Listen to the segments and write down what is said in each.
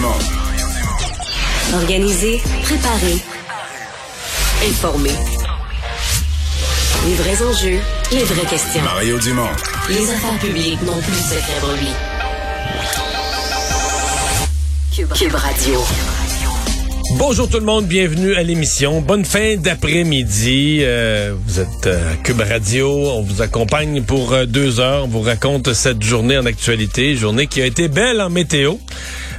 Dumont. Organiser, préparer, informer. Les vrais enjeux, les vraies questions. Mario Dumont. Les affaires publiques n'ont plus de lui. Cube, Cube Radio. Bonjour tout le monde, bienvenue à l'émission. Bonne fin d'après-midi. Euh, vous êtes euh, à Cube Radio, on vous accompagne pour euh, deux heures. On vous raconte cette journée en actualité, journée qui a été belle en météo.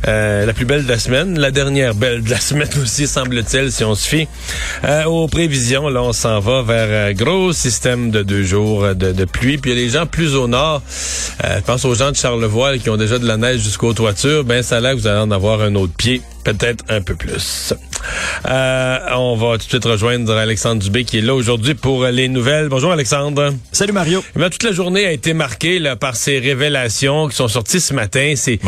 Euh, la plus belle de la semaine, la dernière belle de la semaine aussi, semble-t-il, si on se fie euh, aux prévisions. Là, on s'en va vers un gros système de deux jours de, pluie. Puis les gens plus au nord, euh, je pense aux gens de Charlevoix qui ont déjà de la neige jusqu'aux toitures, ben ça que vous allez en avoir un autre pied, peut-être un peu plus. Euh, on va tout de suite rejoindre Alexandre Dubé qui est là aujourd'hui pour les nouvelles. Bonjour Alexandre. Salut Mario. Eh bien, toute la journée a été marquée là, par ces révélations qui sont sorties ce matin. C'est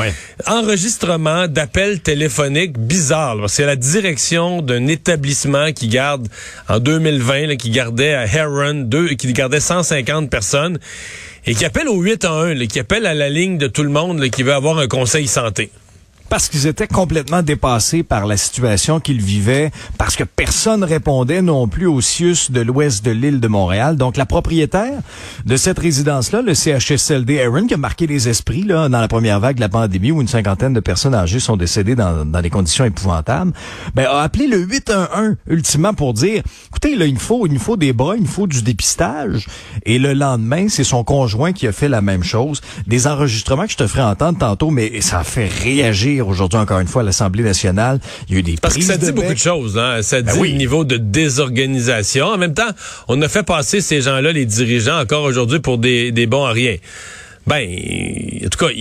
enregistrement d'appels téléphoniques bizarres. C'est la direction d'un établissement qui garde en 2020, là, qui gardait à Heron, deux, qui gardait 150 personnes et qui appelle au 811, là, qui appelle à la ligne de tout le monde là, qui veut avoir un conseil santé. Parce qu'ils étaient complètement dépassés par la situation qu'ils vivaient, parce que personne répondait non plus au CIUS de l'ouest de l'île de Montréal. Donc, la propriétaire de cette résidence-là, le CHSLD Aaron, qui a marqué les esprits là, dans la première vague de la pandémie, où une cinquantaine de personnes âgées sont décédées dans, dans des conditions épouvantables, ben, a appelé le 811 ultimement pour dire, écoutez, là, il faut, il faut des bras, il faut du dépistage. Et le lendemain, c'est son conjoint qui a fait la même chose. Des enregistrements que je te ferai entendre tantôt, mais ça a fait réagir aujourd'hui encore une fois à l'Assemblée nationale. Il y a eu des Parce que ça dit de beaucoup de choses. Hein? Ça dit Ben oui. le niveau de désorganisation. En même temps, on a fait passer ces gens-là, les dirigeants, encore aujourd'hui pour des, des bons à rien. Ben, en tout cas,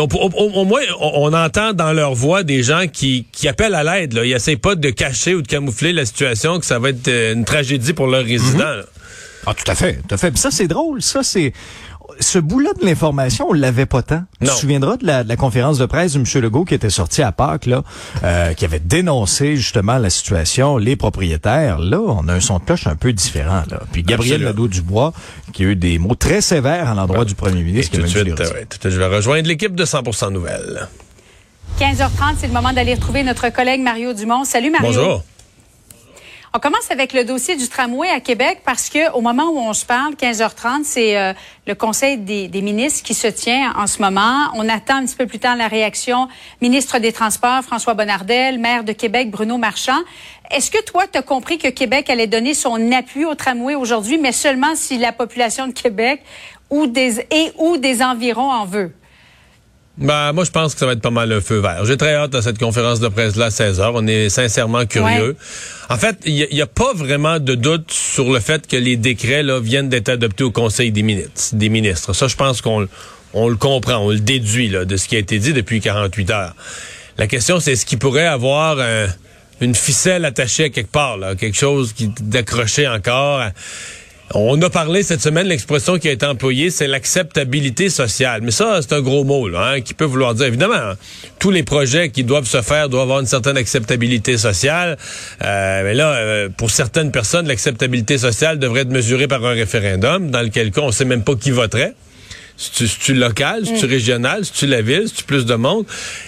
au, moins, on, on entend dans leur voix des gens qui, qui appellent à l'aide. là. Ils n'essayent pas de cacher ou de camoufler la situation, que ça va être euh, une tragédie pour leurs résidents. là. Ah, tout à fait, tout à fait. Puis ça, c'est drôle. Ça, c'est ce bout-là de l'information, on l'avait pas tant. Tu Non. te souviendras de la, de la conférence de presse de M. Legault qui était sorti à Pâques, là, euh, qui avait dénoncé justement la situation, les propriétaires. Là, on a un son de cloche un peu différent. Là. Puis Gabriel. Nadeau-Dubois, qui a eu des mots très sévères à l'endroit du premier Et ministre. tout suite, euh, ouais, tout de suite, je vais rejoindre l'équipe de 100% Nouvelles. 15h30, c'est le moment d'aller retrouver notre collègue Mario Dumont. Salut Mario. Bonjour. On commence avec le dossier du tramway à Québec parce que au moment où on se parle, 15h30, c'est euh, le Conseil des, ministres qui se tient en ce moment. On attend un petit peu plus tard la réaction ministre des Transports François Bonnardel, maire de Québec Bruno Marchand. Est-ce que toi, tu as compris que Québec allait donner son appui au tramway aujourd'hui, mais seulement si la population de Québec ou des et ou des environs en veut? Ben, moi, je pense que ça va être pas mal un feu vert. J'ai très hâte à cette conférence de presse-là à 16 heures. On est sincèrement curieux. En fait, il n'y a, pas vraiment de doute sur le fait que les décrets là, viennent d'être adoptés au Conseil des ministres. Des ministres. Ça, je pense qu'on on le comprend, on le déduit là, de ce qui a été dit depuis 48 heures. La question, c'est est-ce qu'il pourrait avoir un- une ficelle attachée à quelque part, là, quelque chose qui d'accroché encore. On a parlé cette semaine, l'expression qui a été employée, c'est l'acceptabilité sociale. Mais ça, c'est un gros mot, là, hein, qui peut vouloir dire, évidemment, hein, tous les projets qui doivent se faire doivent avoir une certaine acceptabilité sociale. Euh, mais là, euh, pour certaines personnes, l'acceptabilité sociale devrait être mesurée par un référendum, dans lequel on sait même pas qui voterait. C'est-tu local, c'est-tu régional, c'est-tu la ville, c'est-tu plus de monde?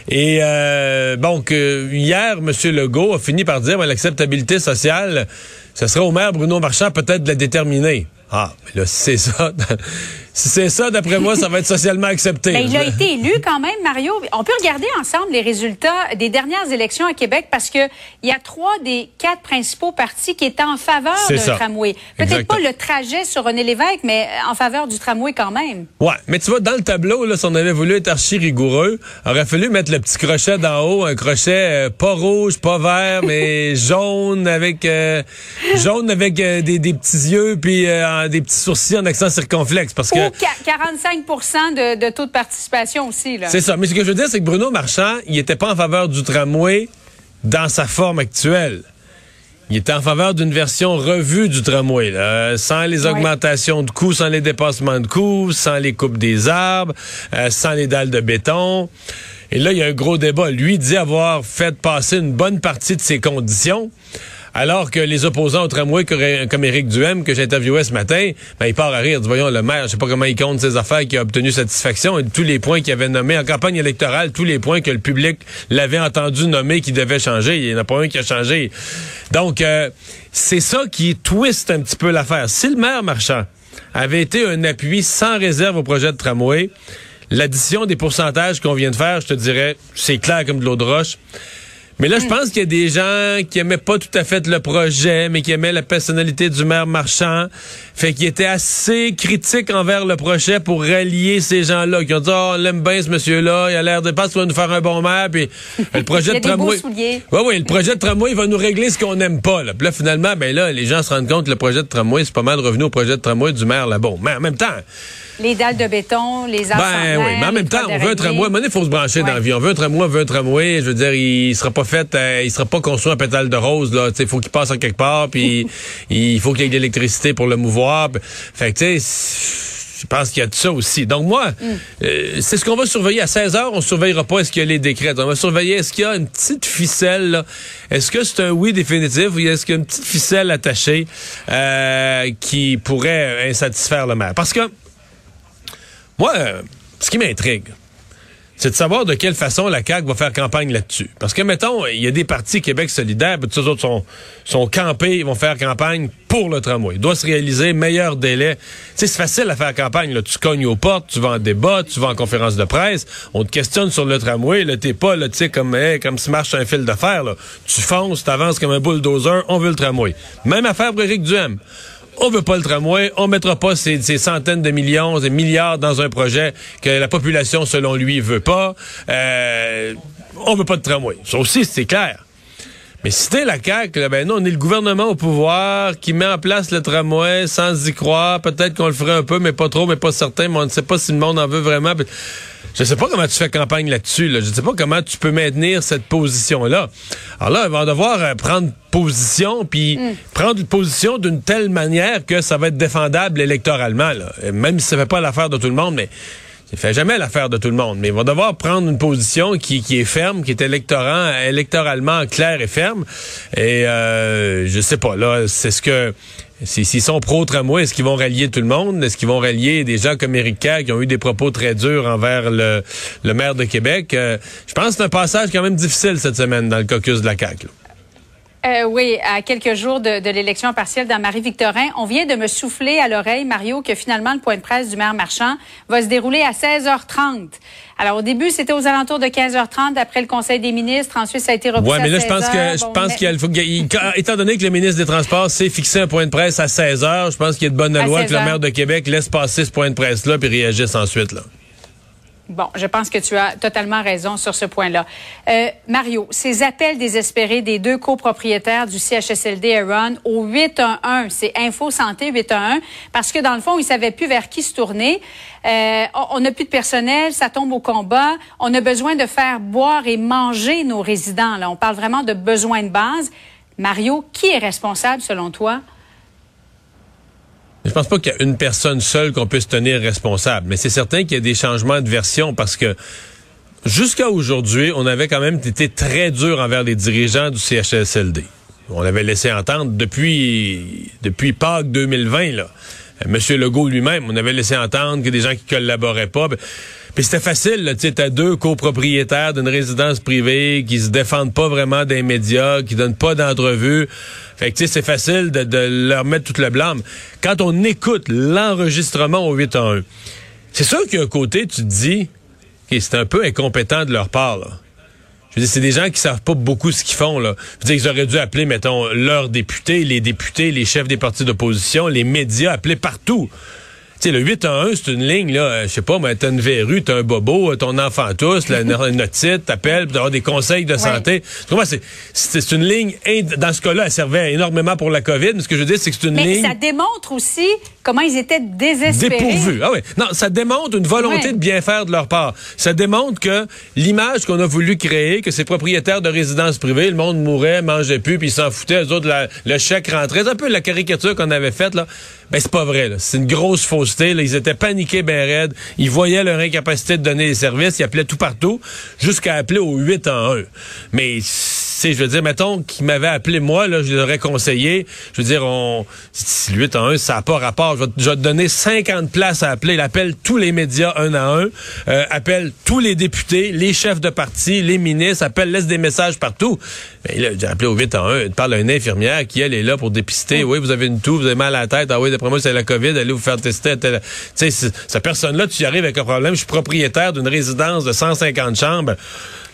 Et euh, bon, que hier, M. Legault a fini par dire ben, l'acceptabilité sociale, ce serait au maire Bruno Marchand peut-être de la déterminer. Ah, mais là, c'est ça, si c'est ça, d'après moi, ça va être socialement accepté. Ben, il a été élu quand même, Mario. On peut regarder ensemble les résultats des dernières élections à Québec parce que il y a trois des quatre principaux partis qui étaient en faveur d'un tramway. Peut-être pas le trajet sur René Lévesque, mais en faveur du tramway quand même. Ouais, mais tu vois, dans le tableau, là, si on avait voulu être archi rigoureux, aurait fallu mettre le petit crochet d'en haut, un crochet euh, pas rouge, pas vert, mais jaune avec euh, jaune avec euh, des, des petits yeux puis euh, des petits sourcils en accent circonflexe parce que 45 de, de taux de participation aussi. C'est ça. Mais ce que je veux dire, c'est que Bruno Marchand, il était pas en faveur du tramway dans sa forme actuelle. Il était en faveur d'une version revue du tramway, là, sans les Ouais. augmentations de coûts, sans les dépassements de coûts, sans les coupes des arbres, euh, sans les dalles de béton. Et là, il y a un gros débat. Lui dit avoir fait passer une bonne partie de ses conditions. Alors que les opposants au tramway, comme Éric Duhem, que j'ai interviewé ce matin, ben, il part à rire. Voyons, le maire, je sais pas comment il compte ses affaires, qui a obtenu satisfaction. Et tous les points qu'il avait nommés en campagne électorale, tous les points que le public l'avait entendu nommer qui devaient changer. Il n'y en a pas un qui a changé. Donc, euh, c'est ça qui twist un petit peu l'affaire. Si le maire Marchand avait été un appui sans réserve au projet de tramway, l'addition des pourcentages qu'on vient de faire, je te dirais, c'est clair comme de l'eau de roche. Mais là, je pense qu'il y a des gens qui aimaient pas tout à fait le projet, mais qui aimaient la personnalité du maire marchand. Fait qu'ils étaient assez critiques envers le projet pour rallier ces gens-là, qui ont dit, oh, on l'aime bien ce monsieur-là, il a l'air de pas va nous faire un bon maire, puis le projet de tramway. Oui, oui, le projet de tramway, il va nous régler ce qu'on n'aime pas, là. Puis là, finalement, ben là, les gens se rendent compte que le projet de tramway, c'est pas mal revenu au projet de tramway du maire là-bas. Mais en même temps, les dalles de béton, les arbres. Ben oui, mais en même temps, on veut un tramway. il faut se brancher dans la vie. On veut un tramway, on veut un tramway. Je veux dire, il sera pas fait, euh, il sera pas construit en pétale de rose, là. Il faut qu'il passe en quelque part, puis il faut qu'il y ait de l'électricité pour le mouvoir. Fait que, tu sais, je pense qu'il y a de ça aussi. Donc moi, mm. euh, c'est ce qu'on va surveiller. À 16 heures, on surveillera pas est-ce qu'il y a les décrets? On va surveiller est-ce qu'il y a une petite ficelle. Est-ce que c'est un oui définitif ou est-ce qu'il y a une petite ficelle attachée euh, qui pourrait insatisfaire le maire? Parce que moi, euh, ce qui m'intrigue, c'est de savoir de quelle façon la CAQ va faire campagne là-dessus. Parce que, mettons, il y a des partis Québec solidaire, puis tous autres sont, sont campés, ils vont faire campagne pour le tramway. Il doit se réaliser meilleur délai. C'est facile à faire campagne. Là. Tu cognes aux portes, tu vas en débat, tu vas en conférence de presse, on te questionne sur le tramway, là, t'es pas, là, tu comme, comme si marche un fil de fer, là. Tu fonces, t'avances comme un bulldozer, on veut le tramway. Même affaire pour Éric Duhem on veut pas le tramway, on mettra pas ces, centaines de millions, des milliards dans un projet que la population, selon lui, veut pas. Euh, on veut pas de tramway. Ça aussi, c'est clair. Mais si la CAQ, ben non, on est le gouvernement au pouvoir qui met en place le tramway sans y croire. Peut-être qu'on le ferait un peu, mais pas trop, mais pas certain. Mais on ne sait pas si le monde en veut vraiment. Je sais pas comment tu fais campagne là-dessus. Là. Je sais pas comment tu peux maintenir cette position-là. Alors là, ils vont devoir euh, prendre position, puis mm. prendre une position d'une telle manière que ça va être défendable électoralement. Là. Même si ça fait pas l'affaire de tout le monde, mais ça fait jamais l'affaire de tout le monde, mais ils vont devoir prendre une position qui, qui est ferme, qui est électorant, électoralement claire et ferme. Et euh, je sais pas, là, c'est ce que S'ils sont pro-tramway, est-ce qu'ils vont rallier tout le monde? Est-ce qu'ils vont rallier des gens comme Éric qui ont eu des propos très durs envers le, maire de Québec? Euh, je pense que c'est un passage quand même difficile cette semaine dans le caucus de la CAQ. Euh, oui, à quelques jours de, de l'élection partielle dans Marie-Victorin, on vient de me souffler à l'oreille, Mario, que finalement le point de presse du maire Marchand va se dérouler à 16h30. Alors au début, c'était aux alentours de 15h30 après le Conseil des ministres. Ensuite, ça a été repoussé ouais, mais là, je pense que je pense qu'il faut étant donné que le ministre des Transports s'est fixé un point de presse à 16h, je pense qu'il y a de bonne loi que le maire de Québec laisse passer ce point de presse là puis réagisse ensuite là. Bon, je pense que tu as totalement raison sur ce point-là. Euh, Mario, ces appels désespérés des deux copropriétaires du CHSLD Aaron au 811, c'est Info Santé 811, parce que dans le fond, ils savaient plus vers qui se tourner. Euh, on n'a plus de personnel, ça tombe au combat. On a besoin de faire boire et manger nos résidents. Là, on parle vraiment de besoins de base. Mario, qui est responsable selon toi? Je pense pas qu'il y a une personne seule qu'on puisse tenir responsable, mais c'est certain qu'il y a des changements de version parce que jusqu'à aujourd'hui, on avait quand même été très dur envers les dirigeants du CHSLD. On avait laissé entendre depuis depuis Pâques 2020 là. Monsieur Legault lui-même, on avait laissé entendre que des gens qui collaboraient pas. Puis c'était facile, tu sais, deux copropriétaires d'une résidence privée qui se défendent pas vraiment des médias, qui donnent pas d'entrevues. Fait que, tu sais, c'est facile de, leur mettre toute le blâme. Quand on écoute l'enregistrement au 8 1, c'est sûr qu'il y a un côté, tu te dis, que c'est un peu incompétent de leur part, là. Je veux dire, c'est des gens qui savent pas beaucoup ce qu'ils font, là. Je veux dire, ils auraient dû appeler, mettons, leurs députés, les députés, les chefs des partis d'opposition, les médias, appeler partout. Sais, le 8 en 1, c'est une ligne, là, euh, je sais pas, mais t'as une verrue, t'as un bobo, ton enfant tous, la notite, t'appelles, d'avoir des conseils de santé. c'est, c'est une ligne, dans ce cas-là, elle servait énormément pour la COVID, mais ce que je veux dire, c'est que c'est une mais ligne... ça démontre aussi comment ils étaient désespérés. Dépourvus. Ah oui. Non, ça démontre une volonté de bien faire de leur part. Ça démontre que l'image qu'on a voulu créer, que ces propriétaires de résidences privées, le monde mourait, mangeait plus, puis ils s'en foutaient, eux autres, le chèque rentrait. C'est un peu la caricature qu'on avait faite, là. Ben, c'est pas vrai, C'est une grosse fausseté, Ils étaient paniqués ben raides. Ils voyaient leur incapacité de donner les services. Ils appelaient tout partout, jusqu'à appeler au 8 en 1. Mais je veux dire, mettons qu'il m'avait appelé moi, là, je l'aurais conseillé. Je veux dire, on, si 8 en 1, ça n'a pas rapport. Je vais, je vais, te donner 50 places à appeler. Il appelle tous les médias un à un, euh, appelle tous les députés, les chefs de parti, les ministres, appelle, laisse des messages partout. Mais là, j'ai appelé au 8 en 1. Il parle à une infirmière qui, elle, est là pour dépister. Oui, vous avez une toux, vous avez mal à la tête. Ah oui, d'après moi, c'est la COVID. Allez vous faire tester. Tu sais, cette personne-là, tu y arrives avec un problème. Je suis propriétaire d'une résidence de 150 chambres.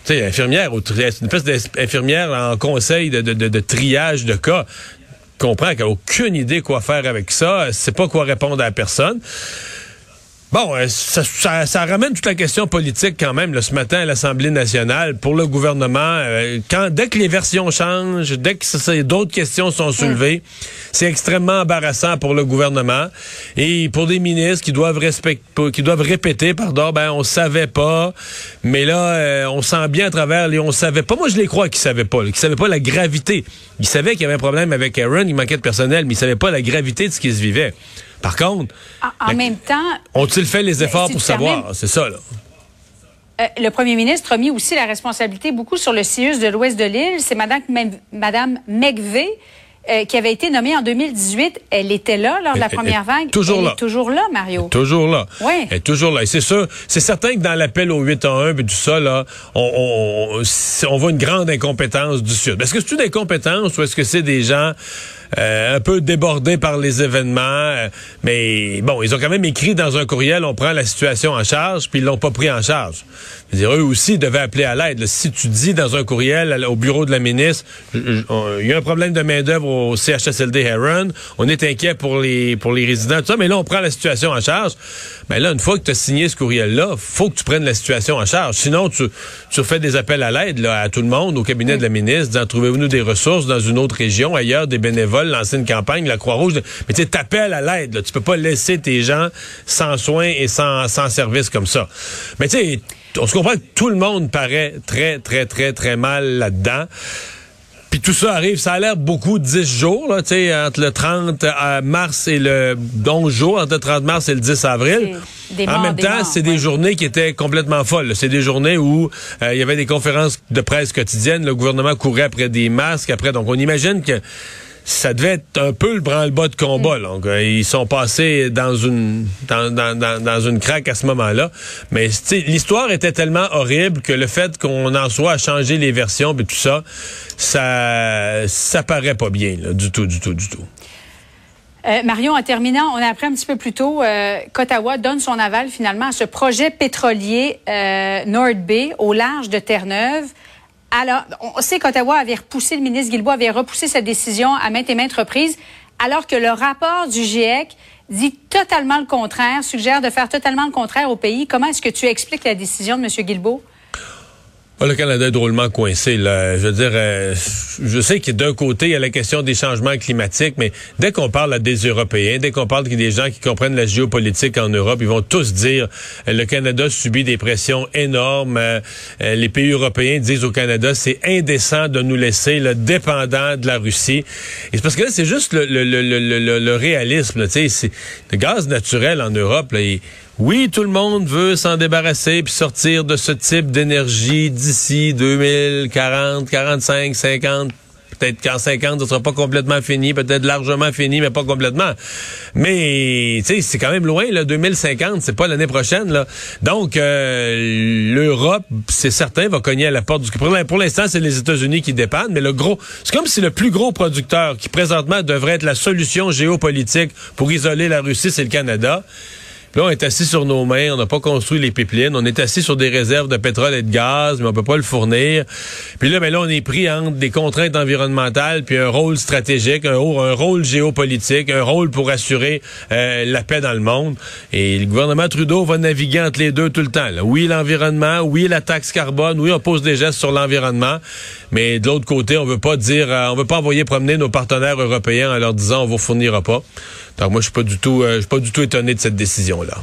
Tu sais, infirmière, une espèce d'infirmière en conseil de, de, de, triage de cas comprend qu'elle n'a aucune idée quoi faire avec ça, elle sait pas quoi répondre à la personne. Bon, euh, ça, ça, ça, ramène toute la question politique quand même là, ce matin à l'Assemblée nationale pour le gouvernement. Euh, quand dès que les versions changent, dès que d'autres questions sont soulevées, c'est extrêmement embarrassant pour le gouvernement et pour des ministres qui doivent respecter, qui doivent répéter, pardon, ben on savait pas, mais là euh, on sent bien à travers les on savait pas. Moi je les crois qu'ils savaient pas, qu'ils savaient pas la gravité. Ils savaient qu'il y avait un problème avec Aaron, il manquait de personnel, mais ils savaient pas la gravité de ce qui se vivait. Par contre, en, même temps, ont-ils fait les efforts pour savoir? C'est ça là. Euh, le premier ministre a mis aussi la responsabilité beaucoup sur le CIUS de l'ouest de l'île. C'est Madame, Madame McVeigh euh, qui avait été nommée en 2018, elle était là lors de la première vague. Toujours elle là. Est toujours là, Mario. toujours là. Oui. Elle est toujours là. Et c'est sûr, c'est certain que dans l'appel au 8 en 1 et tout ça, là, on, on, on voit une grande incompétence du Sud. Est-ce que c'est une incompétence ou est-ce que c'est des gens euh, un peu débordés par les événements. Euh, mais bon, ils ont quand même écrit dans un courriel, on prend la situation en charge, puis ils l'ont pas pris en charge. Je veux dire, eux aussi devaient appeler à l'aide. Si tu dis dans un courriel au bureau de la ministre, il y a un problème de main-d'œuvre au CHSLD Heron, on est inquiet pour les pour les résidents, tout ça, mais là, on prend la situation en charge. Mais là, une fois que tu as signé ce courriel-là, faut que tu prennes la situation en charge. Sinon, tu, tu fais des appels à l'aide à tout le monde, au cabinet de la ministre, disant trouvez-vous des ressources dans une autre région, ailleurs, des bénévoles, lancer une campagne, la Croix-Rouge. Mais tu t'appelles à l'aide. Tu peux pas laisser tes gens sans soins et sans, sans service comme ça. Mais tu sais, on se comprend que tout le monde paraît très, très, très, très mal là-dedans. Puis tout ça arrive, ça a l'air beaucoup 10 jours, là, entre le 30 euh, mars et le 11 jours, entre le 30 mars et le 10 avril. en même temps, c'est des journées qui étaient complètement folles. C'est des journées où euh, il y avait des conférences de presse quotidiennes, le gouvernement courait après des masques, après. Donc on imagine que ça devait être un peu le branle-bas de combat. Donc, euh, ils sont passés dans une dans, dans, dans, une craque à ce moment-là. Mais l'histoire était tellement horrible que le fait qu'on en soit à changer les versions et tout ça, ça ça paraît pas bien là, du tout, du tout, du tout. Euh, Marion, en terminant, on a appris un petit peu plus tôt, euh, qu'Ottawa donne son aval finalement à ce projet pétrolier euh, Nord Bay au large de Terre-Neuve. Alors, on sait qu'Ottawa avait repoussé, le ministre Guilbault avait repoussé cette décision à maintes et maintes reprises, alors que le rapport du GIEC dit totalement le contraire, suggère de faire totalement le contraire au pays. Comment est-ce que tu expliques la décision de M. Guilbault? Le Canada est drôlement coincé. Là. Je veux dire, euh, je sais que d'un côté, il y a la question des changements climatiques, mais dès qu'on parle à des Européens, dès qu'on parle a des gens qui comprennent la géopolitique en Europe, ils vont tous dire euh, le Canada subit des pressions énormes. Euh, les pays européens disent au Canada, c'est indécent de nous laisser le dépendant de la Russie. Et c'est parce que là, c'est juste le, le, le, le, réalisme. Sais, le gaz naturel en Europe, là, oui, tout le monde veut s'en débarrasser puis sortir de ce type d'énergie d'ici 2040, 45, 50. Peut-être qu'en 50, ce sera pas complètement fini, peut-être largement fini, mais pas complètement. Mais, tu sais, c'est quand même loin, là, 2050, c'est pas l'année prochaine, là. Donc, euh, l'Europe, c'est certain, va cogner à la porte du... Pour l'instant, c'est les États-Unis qui dépendent, mais le gros... C'est comme si le plus gros producteur, qui présentement devrait être la solution géopolitique pour isoler la Russie, c'est le Canada. Là, on est assis sur nos mains, on n'a pas construit les pipelines, on est assis sur des réserves de pétrole et de gaz, mais on peut pas le fournir. Puis là, ben là, on est pris entre des contraintes environnementales puis un rôle stratégique, un, un rôle géopolitique, un rôle pour assurer euh, la paix dans le monde. Et le gouvernement Trudeau va naviguer entre les deux tout le temps. Oui, l'environnement, oui, la taxe carbone, oui, on pose des gestes sur l'environnement, mais de l'autre côté, on veut pas dire, euh, on veut pas envoyer promener nos partenaires européens en leur disant on vous fournira pas. Donc moi, je suis pas du tout, euh, je suis pas du tout étonné de cette décision-là.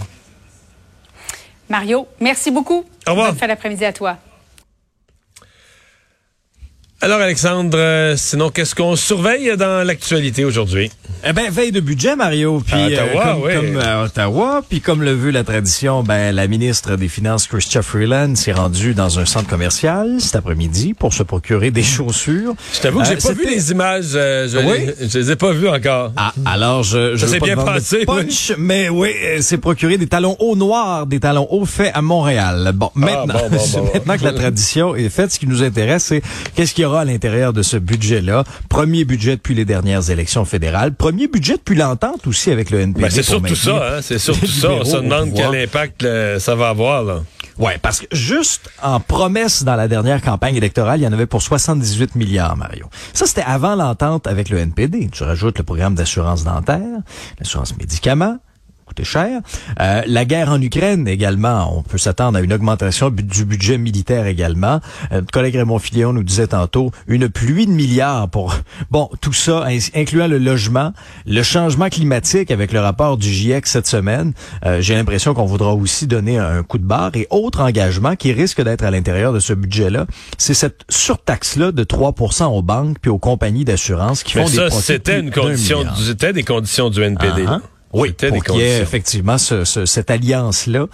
Mario, merci beaucoup. Au revoir. Bonne fin d'après-midi à toi. Alors Alexandre, euh, sinon qu'est-ce qu'on surveille dans l'actualité aujourd'hui? Eh ben veille de budget Mario, puis Ottawa, comme, oui. comme à Ottawa, puis comme le veut la tradition, ben la ministre des Finances Chrystia Freeland s'est rendue dans un centre commercial cet après-midi pour se procurer des chaussures. Je t'avoue que j'ai Euh, pas vu les images, euh, je, Oui? les, je les ai pas vues encore. Ah, alors je, je pas bien passé, punch, mais oui, s'est procuré des talons hauts noirs, des talons hauts faits à Montréal. Bon, maintenant, Ah, bon, bon, bon, bon. maintenant que la tradition est faite, ce qui nous intéresse, c'est qu'est-ce qu'il y aura à l'intérieur de ce budget-là. Premier budget depuis les dernières élections fédérales. Premier budget depuis l'entente aussi avec le NPD. Ben, c'est surtout ça, hein, c'est surtout les ça. On se demande quel impact euh, ça va avoir. Là. Ouais, parce que juste en promesse dans la dernière campagne électorale, il y en avait pour 78 milliards, Mario. Ça, c'était avant l'entente avec le NPD. Tu rajoutes le programme d'assurance dentaire, l'assurance médicaments, coûté cher. Euh, la guerre en Ukraine également, on peut s'attendre à une augmentation du budget militaire également. Euh, notre collègue Raymond Filion nous disait tantôt une pluie de milliards pour bon tout ça, incluant le logement, le changement climatique avec le rapport du GIEC cette semaine. Euh, J'ai l'impression qu'on voudra aussi donner un coup de barre et autre engagement qui risque d'être à l'intérieur de ce budget-là, c'est cette surtaxe-là de 3 aux banques puis aux compagnies d'assurance qui Mais font des ça, profits c'était une condition, c'était des conditions du NPD. Ah, là. Oui, pour qu'il y ait effectivement ce- ce- cette alliance-là.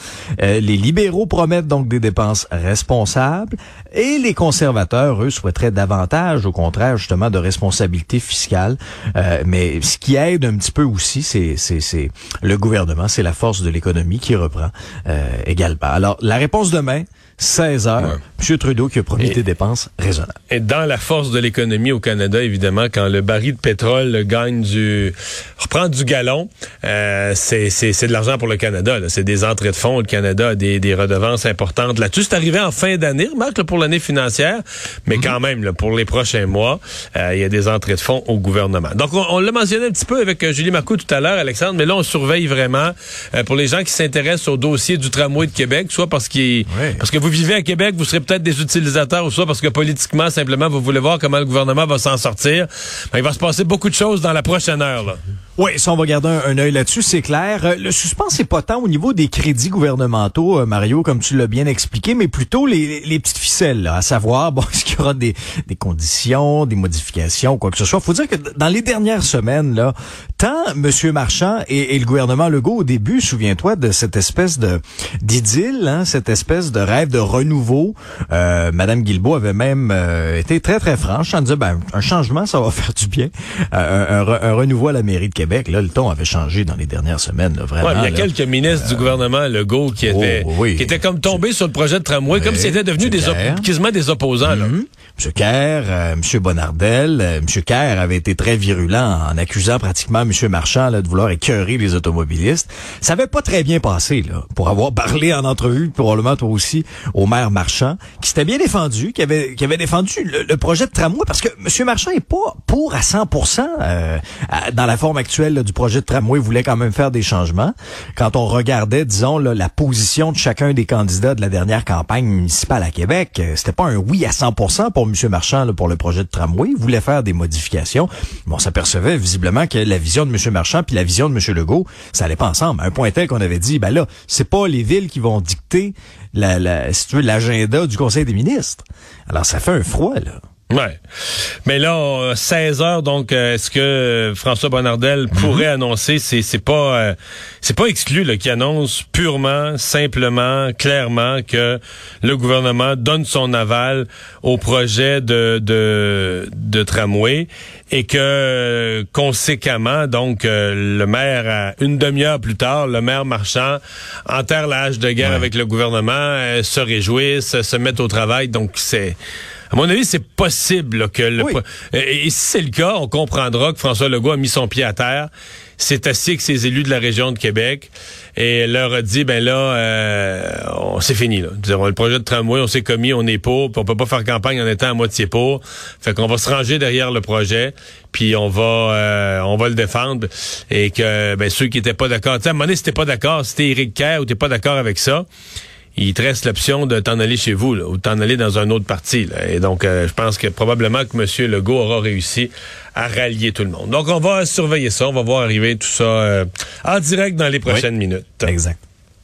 Euh, les libéraux promettent donc des dépenses responsables et les conservateurs, eux, souhaiteraient davantage, au contraire, justement, de responsabilité fiscale. Euh, mais ce qui aide un petit peu aussi, c'est c'est- c'est le gouvernement, c'est la force de l'économie qui reprend euh, également. Alors, la réponse demain, 16 heures. Ouais. M. Trudeau qui a promis Et- des dépenses raisonnables. Et dans la force de l'économie au Canada, évidemment, quand le baril de pétrole gagne du reprend du galon, euh, c'est c'est c'est de l'argent pour le Canada. là. C'est des entrées de fonds. Le Canada a des, des redevances importantes là-dessus. C'est arrivé en fin d'année, remarque là, pour l'année financière, mais quand même là, pour les prochains mois, euh, il y a des entrées de fonds au gouvernement. Donc on, on l'a mentionné un petit peu avec euh, Julie Marcoux tout à l'heure, Alexandre, mais là on surveille vraiment euh, pour les gens qui s'intéressent au dossier du tramway de Québec, soit parce qu'il Oui. parce que vous vivez à Québec, vous serez peut-être des utilisateurs ou soit parce que politiquement, simplement, vous voulez voir comment le gouvernement va s'en sortir. Ben, il va se passer beaucoup de choses dans la prochaine heure. Oui, ça, on va garder un, un œil là-dessus, c'est clair. Euh, le suspens, c'est pas tant au niveau des crédits gouvernementaux, euh, Mario, comme tu l'as bien expliqué, mais plutôt les, les petites ficelles, là, à savoir, bon, est-ce qu'il y aura des, des conditions, des modifications, quoi que ce soit. faut dire que dans les dernières semaines, là, tant M. Marchand et, et le gouvernement Legault, au début, souviens-toi de cette espèce de d'idylle, hein, cette espèce de rêve de renouveau. Euh, Madame Guilbeault avait même euh, été très, très franche en disant, ben, un changement, ça va faire du bien. Euh, un, un un renouveau à la mairie de Québec, là, le ton avait changé dans les dernières semaines, là, vraiment. Ouais, il y a là. quelques ministres du gouvernement Legault qui Oh, étaient, oui. qui étaient comme tombés sur le projet de tramway, comme s'ils étaient devenus des quasiment des opposants. Là. Mhm. M. Kerr, euh, M. Bonardel, euh, M. Kerr avait été très virulent en accusant pratiquement M. Marchand là, de vouloir écœurer les automobilistes. Ça avait pas très bien passé, là, pour avoir parlé en entrevue, probablement toi aussi, au maire Marchand, qui s'était bien défendu, qui avait, qui avait défendu le, le projet de tramway, parce que M. Marchand est pas pour à 100 euh, à- dans la forme actuelle du projet de tramway, voulait quand même faire des changements. Quand on regardait, disons, la position de chacun des candidats de la dernière campagne municipale à Québec, euh, c'était pas un oui à 100% pour M. Marchand pour le projet de tramway. Il voulait faire des modifications. On s'apercevait visiblement que la vision de M. Marchand puis la vision de M. Legault, ça allait pas ensemble. Un point tel qu'on avait dit, ben là, c'est pas les villes qui vont dicter la, la, l'agenda du Conseil des ministres. Alors, ça fait un froid, là. Ouais. Mais là, on- 16 heures, donc, euh, est-ce que François Bonnardel pourrait annoncer, c'est c'est pas euh, c'est pas exclu là, qu'il annonce purement, simplement, clairement que le gouvernement donne son aval au projet de de, de tramway et que conséquemment, donc, euh, le maire, à une demi-heure plus tard, le maire marchand enterre la hache de guerre Ouais. avec le gouvernement, euh, se réjouissent, se mettent au travail. Donc, c'est à mon avis, c'est possible là, que le. Oui. Et, et si c'est le cas, on comprendra que François Legault a mis son pied à terre, s'est assis avec ses élus de la région de Québec et leur a dit ben là, euh, on c'est fini là. Le projet de tramway, on s'est commis, on est pour, puis on peut pas faire campagne en étant à moitié pour. Fait qu'on va se ranger derrière le projet, puis on va euh, on va le défendre et que ben ceux qui étaient pas d'accord, tu sais, à un moment donné, si t'es pas d'accord, si t'es Éric Kerr ou t'es pas d'accord avec ça il te reste l'option de t'en aller chez vous là, ou t'en aller dans un autre parti. là. Et donc, euh, je pense que probablement que M. Legault aura réussi à rallier tout le monde. Donc, on va surveiller ça. On va voir arriver tout ça euh, en direct dans les prochaines minutes. Exact.